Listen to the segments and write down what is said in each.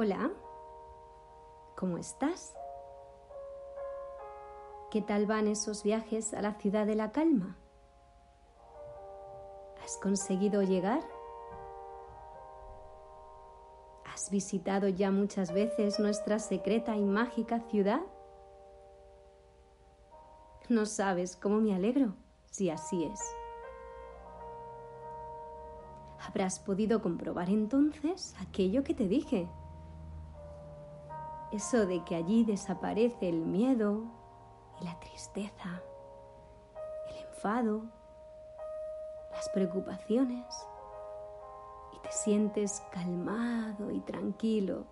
Hola, ¿cómo estás? ¿Qué tal van esos viajes a la ciudad de la calma? ¿Has conseguido llegar? ¿Has visitado ya muchas veces nuestra secreta y mágica ciudad? No sabes cómo me alegro si así es. Habrás podido comprobar entonces aquello que te dije eso de que allí desaparece el miedo y la tristeza, el enfado, las preocupaciones y te sientes calmado y tranquilo.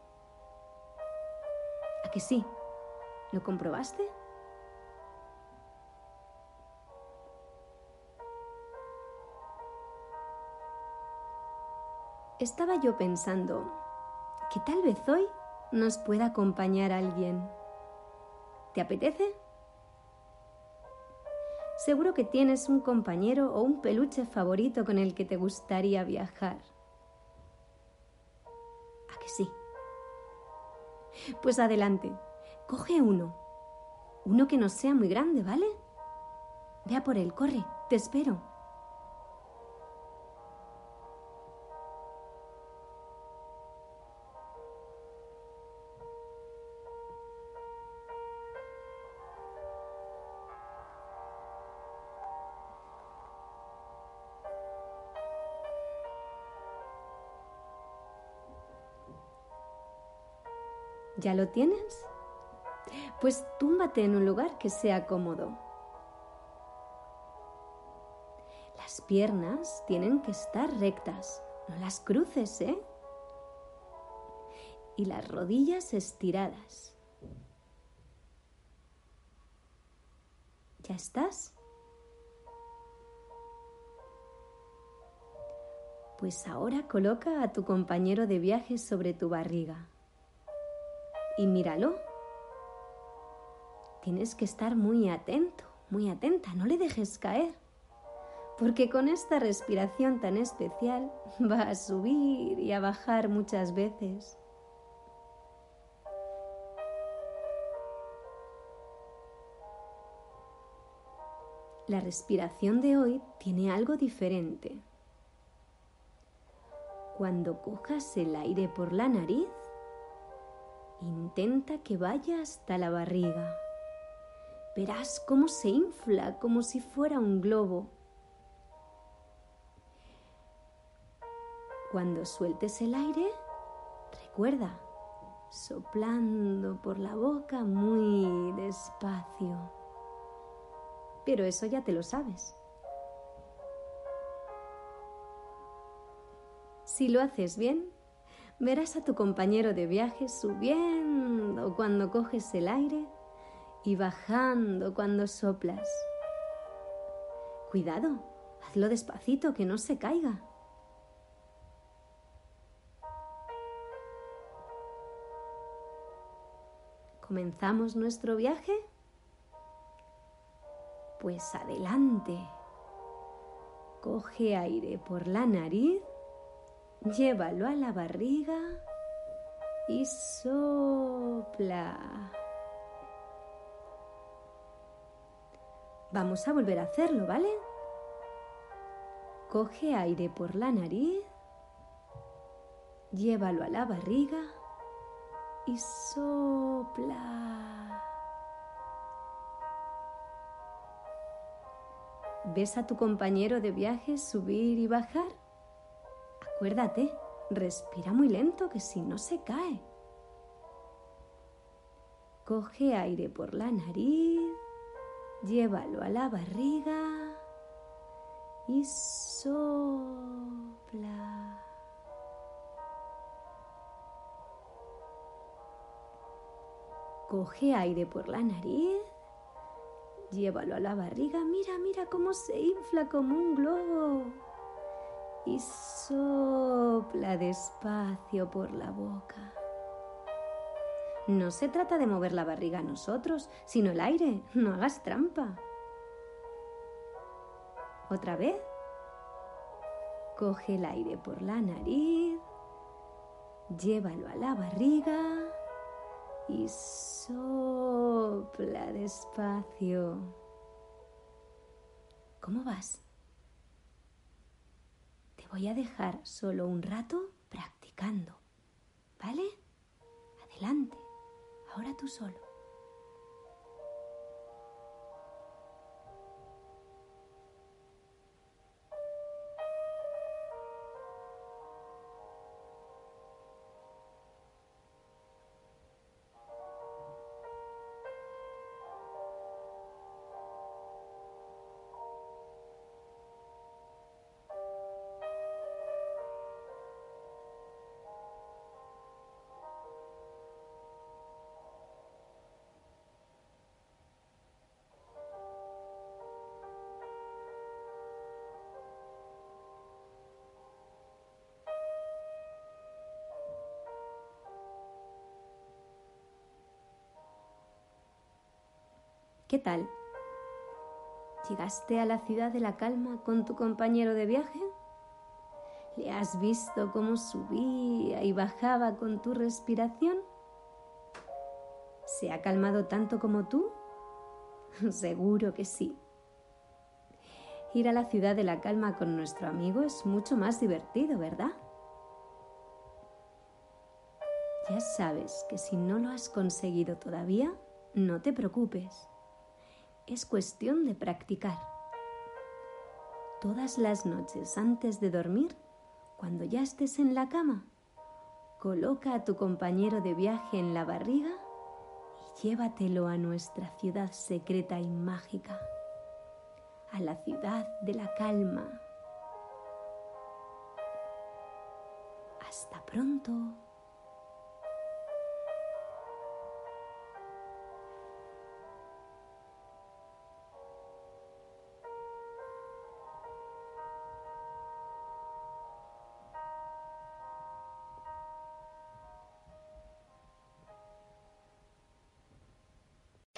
¿A que sí? ¿Lo comprobaste? Estaba yo pensando que tal vez hoy nos pueda acompañar alguien. ¿Te apetece? Seguro que tienes un compañero o un peluche favorito con el que te gustaría viajar. ¿A que sí? Pues adelante, coge uno. Uno que no sea muy grande, ¿vale? Ve a por él, corre, te espero. ¿Ya lo tienes? Pues túmbate en un lugar que sea cómodo. Las piernas tienen que estar rectas, no las cruces, ¿eh? Y las rodillas estiradas. ¿Ya estás? Pues ahora coloca a tu compañero de viaje sobre tu barriga y míralo. Tienes que estar muy atento, muy atenta, no le dejes caer, porque con esta respiración tan especial va a subir y a bajar muchas veces. La respiración de hoy tiene algo diferente. Cuando cojas el aire por la nariz, Intenta que vaya hasta la barriga. Verás cómo se infla como si fuera un globo. Cuando sueltes el aire, recuerda, soplando por la boca muy despacio. Pero eso ya te lo sabes. Si lo haces bien, verás a tu compañero de viaje subiendo cuando coges el aire y bajando cuando soplas. Cuidado, hazlo despacito que no se caiga. ¿Comenzamos nuestro viaje? Pues adelante. Coge aire por la nariz llévalo a la barriga y sopla. Vamos a volver a hacerlo, ¿vale? Coge aire por la nariz, llévalo a la barriga y sopla. ¿Ves a tu compañero de viaje subir y bajar? Acuérdate, respira muy lento que si no se cae. Coge aire por la nariz, llévalo a la barriga y sopla. Coge aire por la nariz, llévalo a la barriga, mira, mira cómo se infla como un globo y sopla despacio por la boca. No se trata de mover la barriga a nosotros, sino el aire. No hagas trampa. Otra vez. Coge el aire por la nariz, llévalo a la barriga y sopla despacio. ¿Cómo vas? Voy a dejar solo un rato practicando, ¿vale? Adelante, ahora tú solo. ¿Qué tal? ¿Llegaste a la ciudad de la calma con tu compañero de viaje? ¿Le has visto cómo subía y bajaba con tu respiración? ¿Se ha calmado tanto como tú? Seguro que sí. Ir a la ciudad de la calma con nuestro amigo es mucho más divertido, ¿verdad? Ya sabes que si no lo has conseguido todavía, no te preocupes es cuestión de practicar. Todas las noches antes de dormir, cuando ya estés en la cama, coloca a tu compañero de viaje en la barriga y llévatelo a nuestra ciudad secreta y mágica, a la ciudad de la calma. Hasta pronto.